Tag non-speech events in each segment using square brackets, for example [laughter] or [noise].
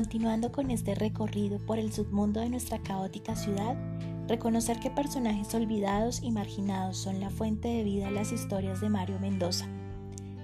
Continuando con este recorrido por el submundo de nuestra caótica ciudad, reconocer que personajes olvidados y marginados son la fuente de vida en las historias de Mario Mendoza.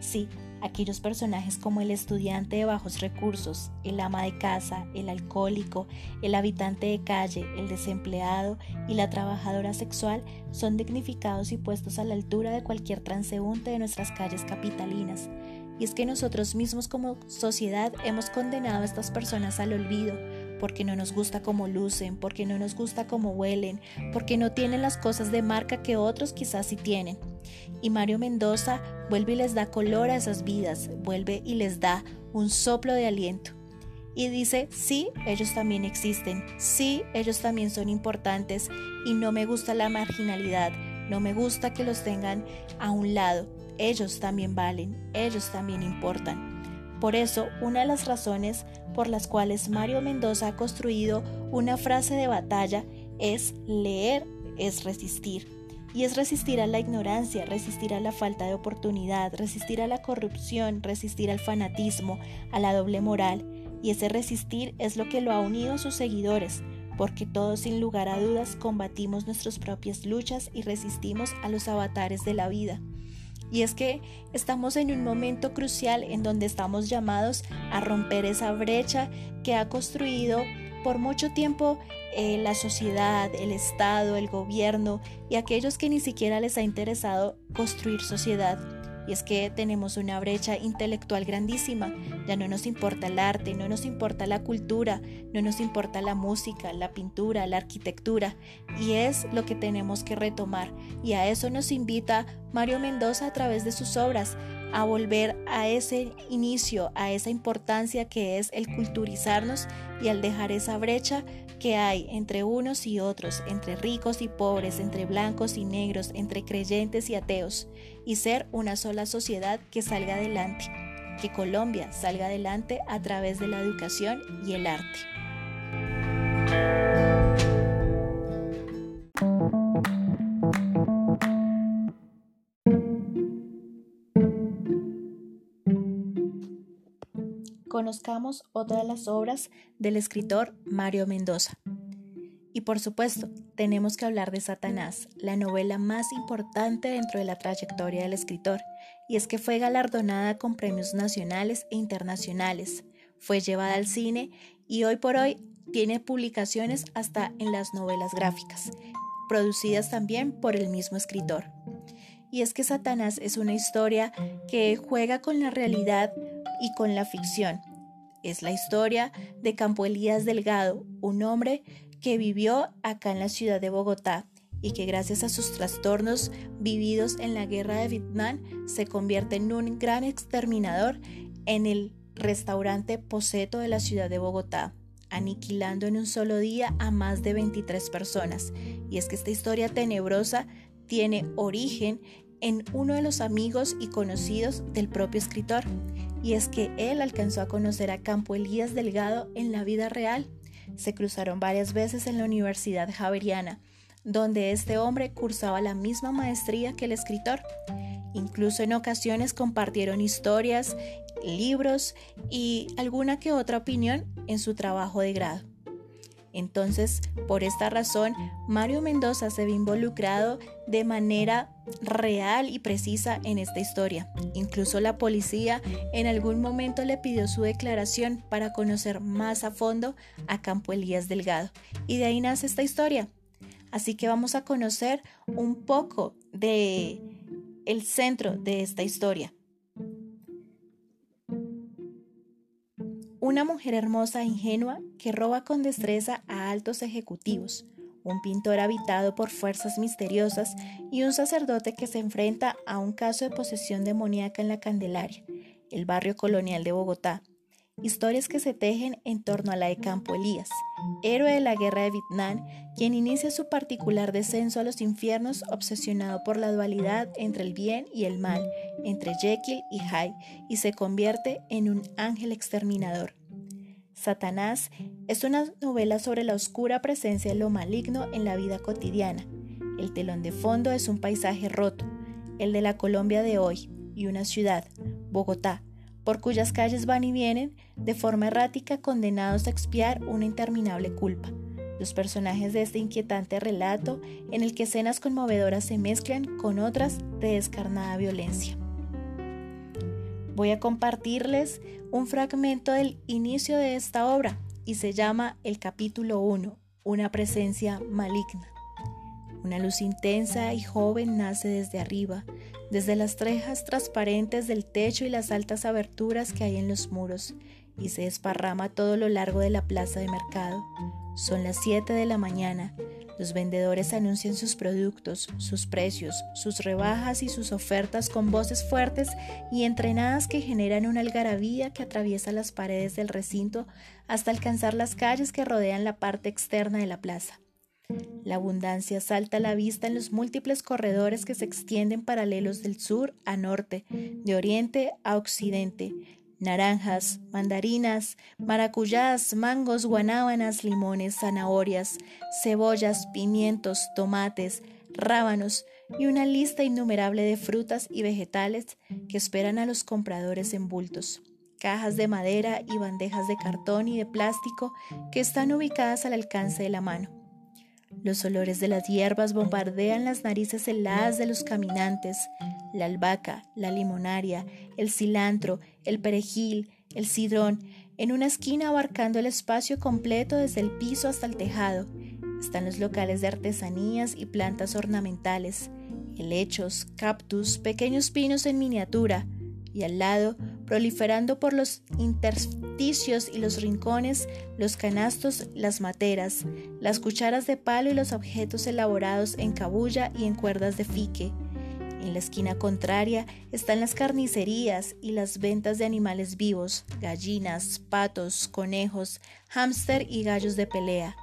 Sí, aquellos personajes como el estudiante de bajos recursos, el ama de casa, el alcohólico, el habitante de calle, el desempleado y la trabajadora sexual son dignificados y puestos a la altura de cualquier transeúnte de nuestras calles capitalinas, y es que nosotros mismos como sociedad hemos condenado a estas personas al olvido, porque no nos gusta cómo lucen, porque no nos gusta cómo huelen, porque no tienen las cosas de marca que otros quizás sí tienen. Y Mario Mendoza vuelve y les da color a esas vidas, vuelve y les da un soplo de aliento. Y dice, sí, ellos también existen, sí, ellos también son importantes y no me gusta la marginalidad, no me gusta que los tengan a un lado, ellos también valen, ellos también importan. Por eso, una de las razones por las cuales Mario Mendoza ha construido una frase de batalla es leer es resistir. Y es resistir a la ignorancia, resistir a la falta de oportunidad, resistir a la corrupción, resistir al fanatismo, a la doble moral. Y ese resistir es lo que lo ha unido a sus seguidores, porque todos sin lugar a dudas combatimos nuestras propias luchas y resistimos a los avatares de la vida. Y es que estamos en un momento crucial en donde estamos llamados a romper esa brecha que ha construido por mucho tiempo eh, la sociedad, el Estado, el gobierno y aquellos que ni siquiera les ha interesado construir sociedad. Y es que tenemos una brecha intelectual grandísima. Ya no nos importa el arte, no nos importa la cultura, no nos importa la música, la pintura, la arquitectura. Y es lo que tenemos que retomar. Y a eso nos invita Mario Mendoza a través de sus obras, a volver a ese inicio, a esa importancia que es el culturizarnos y al dejar esa brecha que hay entre unos y otros, entre ricos y pobres, entre blancos y negros, entre creyentes y ateos, y ser una sola sociedad que salga adelante, que Colombia salga adelante a través de la educación y el arte. Conozcamos otra de las obras del escritor Mario Mendoza. Y por supuesto, tenemos que hablar de Satanás, la novela más importante dentro de la trayectoria del escritor, y es que fue galardonada con premios nacionales e internacionales, fue llevada al cine y hoy por hoy tiene publicaciones hasta en las novelas gráficas, producidas también por el mismo escritor. Y es que Satanás es una historia que juega con la realidad y con la ficción, es la historia de Campo Elías Delgado, un hombre que vivió acá en la ciudad de Bogotá y que gracias a sus trastornos vividos en la guerra de Vietnam se convierte en un gran exterminador en el restaurante Poseto de la ciudad de Bogotá, aniquilando en un solo día a más de 23 personas. Y es que esta historia tenebrosa tiene origen en uno de los amigos y conocidos del propio escritor, y es que él alcanzó a conocer a Campo Elías Delgado en la vida real. Se cruzaron varias veces en la Universidad Javeriana, donde este hombre cursaba la misma maestría que el escritor. Incluso en ocasiones compartieron historias, libros y alguna que otra opinión en su trabajo de grado. Entonces, por esta razón, Mario Mendoza se ve involucrado de manera real y precisa en esta historia. Incluso la policía en algún momento le pidió su declaración para conocer más a fondo a Campo Elías Delgado. Y de ahí nace esta historia. Así que vamos a conocer un poco de el centro de esta historia. Una mujer hermosa e ingenua que roba con destreza a altos ejecutivos, un pintor habitado por fuerzas misteriosas y un sacerdote que se enfrenta a un caso de posesión demoníaca en la Candelaria, el barrio colonial de Bogotá. Historias que se tejen en torno a la de Campo Elías, héroe de la guerra de Vietnam, quien inicia su particular descenso a los infiernos obsesionado por la dualidad entre el bien y el mal, entre Jekyll y Hyde, y se convierte en un ángel exterminador. Satanás es una novela sobre la oscura presencia de lo maligno en la vida cotidiana. El telón de fondo es un paisaje roto, el de la Colombia de hoy, y una ciudad, Bogotá, por cuyas calles van y vienen, de forma errática, condenados a expiar una interminable culpa. Los personajes de este inquietante relato, en el que escenas conmovedoras se mezclan con otras de descarnada violencia. Voy a compartirles un fragmento del inicio de esta obra y se llama el capítulo 1, Una presencia maligna. Una luz intensa y joven nace desde arriba, desde las trejas transparentes del techo y las altas aberturas que hay en los muros, y se desparrama a todo lo largo de la plaza de mercado. Son las 7 de la mañana. Los vendedores anuncian sus productos, sus precios, sus rebajas y sus ofertas con voces fuertes y entrenadas que generan una algarabía que atraviesa las paredes del recinto hasta alcanzar las calles que rodean la parte externa de la plaza. La abundancia salta a la vista en los múltiples corredores que se extienden paralelos del sur a norte, de oriente a occidente. Naranjas, mandarinas, maracuyás, mangos, guanábanas, limones, zanahorias, cebollas, pimientos, tomates, rábanos y una lista innumerable de frutas y vegetales que esperan a los compradores en bultos cajas de madera y bandejas de cartón y de plástico que están ubicadas al alcance de la mano. Los olores de las hierbas bombardean las narices heladas de los caminantes. La albahaca, la limonaria, el cilantro, el perejil, el sidrón, en una esquina abarcando el espacio completo desde el piso hasta el tejado. Están los locales de artesanías y plantas ornamentales, helechos, cactus, pequeños pinos en miniatura, y al lado, proliferando por los y los rincones, los canastos, las materas, las cucharas de palo y los objetos elaborados en cabulla y en cuerdas de fique. En la esquina contraria están las carnicerías y las ventas de animales vivos, gallinas, patos, conejos, hámster y gallos de pelea.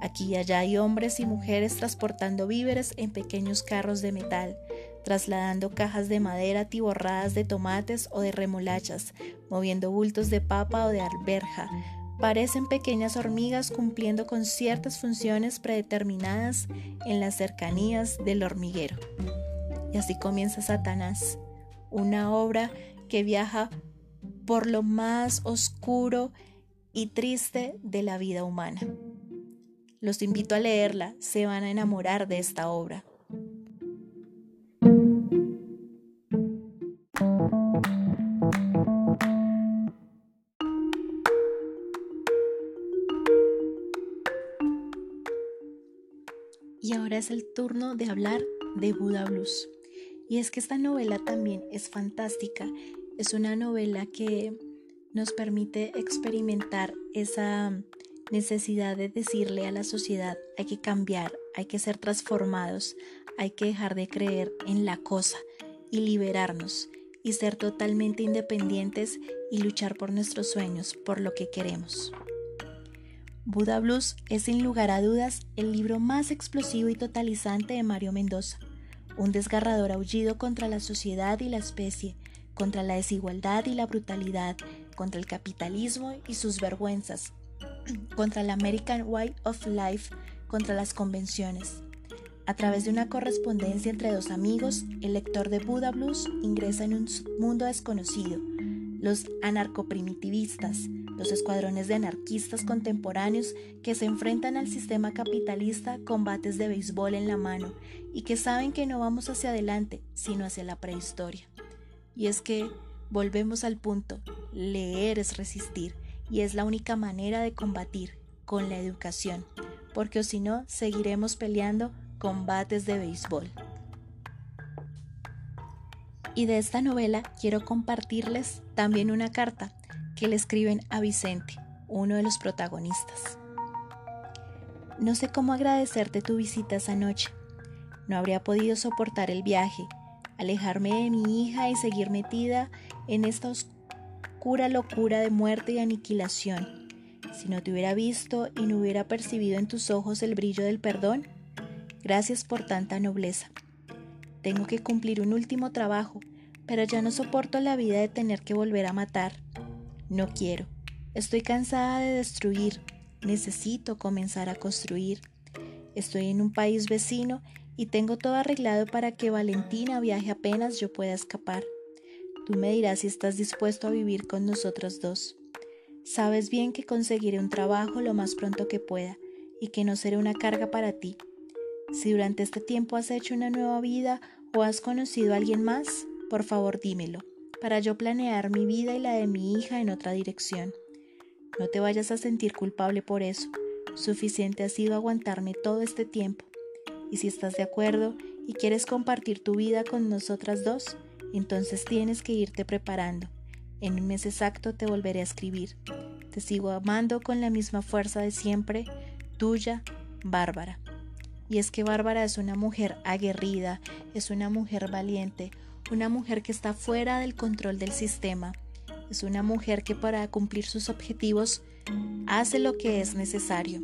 Aquí y allá hay hombres y mujeres transportando víveres en pequeños carros de metal, trasladando cajas de madera tiborradas de tomates o de remolachas, moviendo bultos de papa o de alberja. Parecen pequeñas hormigas cumpliendo con ciertas funciones predeterminadas en las cercanías del hormiguero. Y así comienza Satanás, una obra que viaja por lo más oscuro y triste de la vida humana. Los invito a leerla, se van a enamorar de esta obra. Es el turno de hablar de Buda Blues. Y es que esta novela también es fantástica. Es una novela que nos permite experimentar esa necesidad de decirle a la sociedad hay que cambiar, hay que ser transformados, hay que dejar de creer en la cosa y liberarnos y ser totalmente independientes y luchar por nuestros sueños, por lo que queremos. Buda Blues es sin lugar a dudas el libro más explosivo y totalizante de Mario Mendoza, un desgarrador aullido contra la sociedad y la especie, contra la desigualdad y la brutalidad, contra el capitalismo y sus vergüenzas, [clears throat] contra la American Way of Life, contra las convenciones. A través de una correspondencia entre dos amigos, el lector de Buda Blues ingresa en un mundo desconocido, los anarcoprimitivistas, los escuadrones de anarquistas contemporáneos que se enfrentan al sistema capitalista con bates de béisbol en la mano y que saben que no vamos hacia adelante, sino hacia la prehistoria. Y es que volvemos al punto, leer es resistir y es la única manera de combatir con la educación, porque si no, seguiremos peleando combates de béisbol. Y de esta novela quiero compartirles también una carta que le escriben a Vicente, uno de los protagonistas. No sé cómo agradecerte tu visita esa noche. No habría podido soportar el viaje, alejarme de mi hija y seguir metida en esta oscura locura de muerte y aniquilación. Si no te hubiera visto y no hubiera percibido en tus ojos el brillo del perdón, gracias por tanta nobleza. Tengo que cumplir un último trabajo, pero ya no soporto la vida de tener que volver a matar. No quiero. Estoy cansada de destruir. Necesito comenzar a construir. Estoy en un país vecino y tengo todo arreglado para que Valentina viaje apenas yo pueda escapar. Tú me dirás si estás dispuesto a vivir con nosotros dos. Sabes bien que conseguiré un trabajo lo más pronto que pueda y que no seré una carga para ti. Si durante este tiempo has hecho una nueva vida o has conocido a alguien más, por favor dímelo, para yo planear mi vida y la de mi hija en otra dirección. No te vayas a sentir culpable por eso. Suficiente ha sido aguantarme todo este tiempo. Y si estás de acuerdo y quieres compartir tu vida con nosotras dos, entonces tienes que irte preparando. En un mes exacto te volveré a escribir. Te sigo amando con la misma fuerza de siempre, tuya, Bárbara. Y es que Bárbara es una mujer aguerrida, es una mujer valiente, una mujer que está fuera del control del sistema. Es una mujer que para cumplir sus objetivos hace lo que es necesario.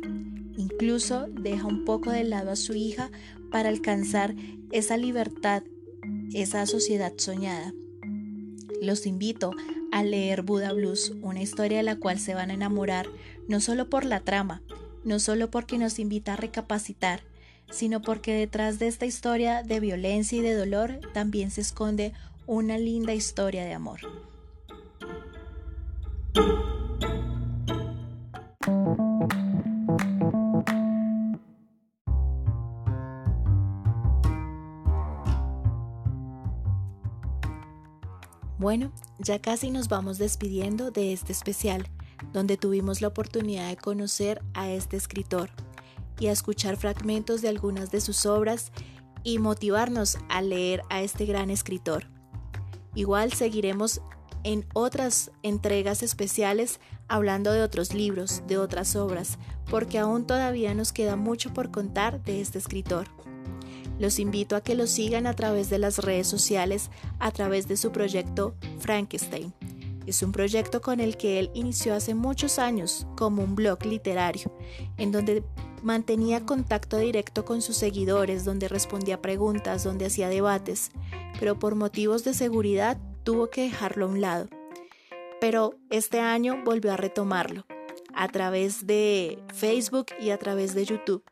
Incluso deja un poco de lado a su hija para alcanzar esa libertad, esa sociedad soñada. Los invito a leer Buda Blues, una historia de la cual se van a enamorar no solo por la trama, no solo porque nos invita a recapacitar, sino porque detrás de esta historia de violencia y de dolor también se esconde una linda historia de amor. Bueno, ya casi nos vamos despidiendo de este especial, donde tuvimos la oportunidad de conocer a este escritor y a escuchar fragmentos de algunas de sus obras y motivarnos a leer a este gran escritor. Igual seguiremos en otras entregas especiales hablando de otros libros, de otras obras, porque aún todavía nos queda mucho por contar de este escritor. Los invito a que lo sigan a través de las redes sociales, a través de su proyecto Frankenstein. Es un proyecto con el que él inició hace muchos años como un blog literario, en donde mantenía contacto directo con sus seguidores, donde respondía preguntas, donde hacía debates, pero por motivos de seguridad tuvo que dejarlo a un lado. Pero este año volvió a retomarlo a través de Facebook y a través de YouTube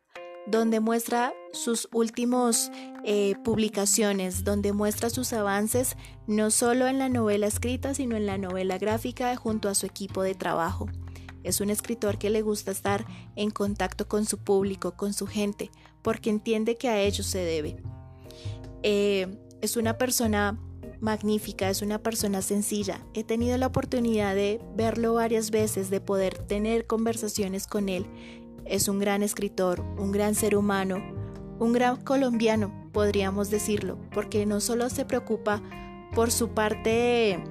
donde muestra sus últimos eh, publicaciones, donde muestra sus avances no solo en la novela escrita, sino en la novela gráfica junto a su equipo de trabajo. Es un escritor que le gusta estar en contacto con su público, con su gente, porque entiende que a ellos se debe. Eh, es una persona magnífica, es una persona sencilla. He tenido la oportunidad de verlo varias veces, de poder tener conversaciones con él es un gran escritor, un gran ser humano, un gran colombiano, podríamos decirlo, porque no solo se preocupa por su parte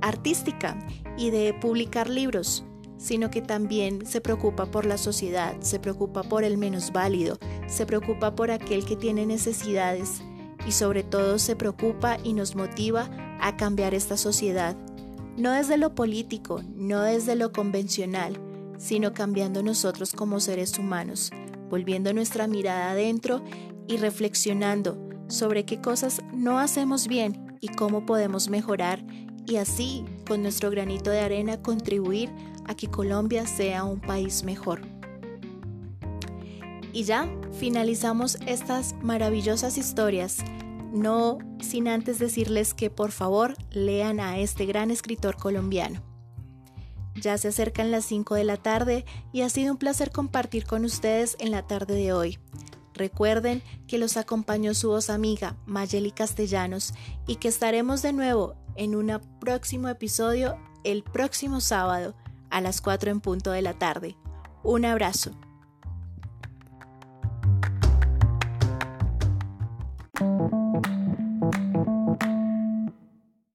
artística y de publicar libros, sino que también se preocupa por la sociedad, se preocupa por el menos válido, se preocupa por aquel que tiene necesidades y sobre todo se preocupa y nos motiva a cambiar esta sociedad, no desde lo político, no desde lo convencional, sino cambiando nosotros como seres humanos, volviendo nuestra mirada adentro y reflexionando sobre qué cosas no hacemos bien y cómo podemos mejorar y así, con nuestro granito de arena, contribuir a que Colombia sea un país mejor. Y ya finalizamos estas maravillosas historias, no sin antes decirles que por favor lean a este gran escritor colombiano. Ya se acercan las 5 de la tarde y ha sido un placer compartir con ustedes en la tarde de hoy. Recuerden que los acompañó su voz amiga Mayeli Castellanos y que estaremos de nuevo en un próximo episodio el próximo sábado a las 4 en punto de la tarde. Un abrazo.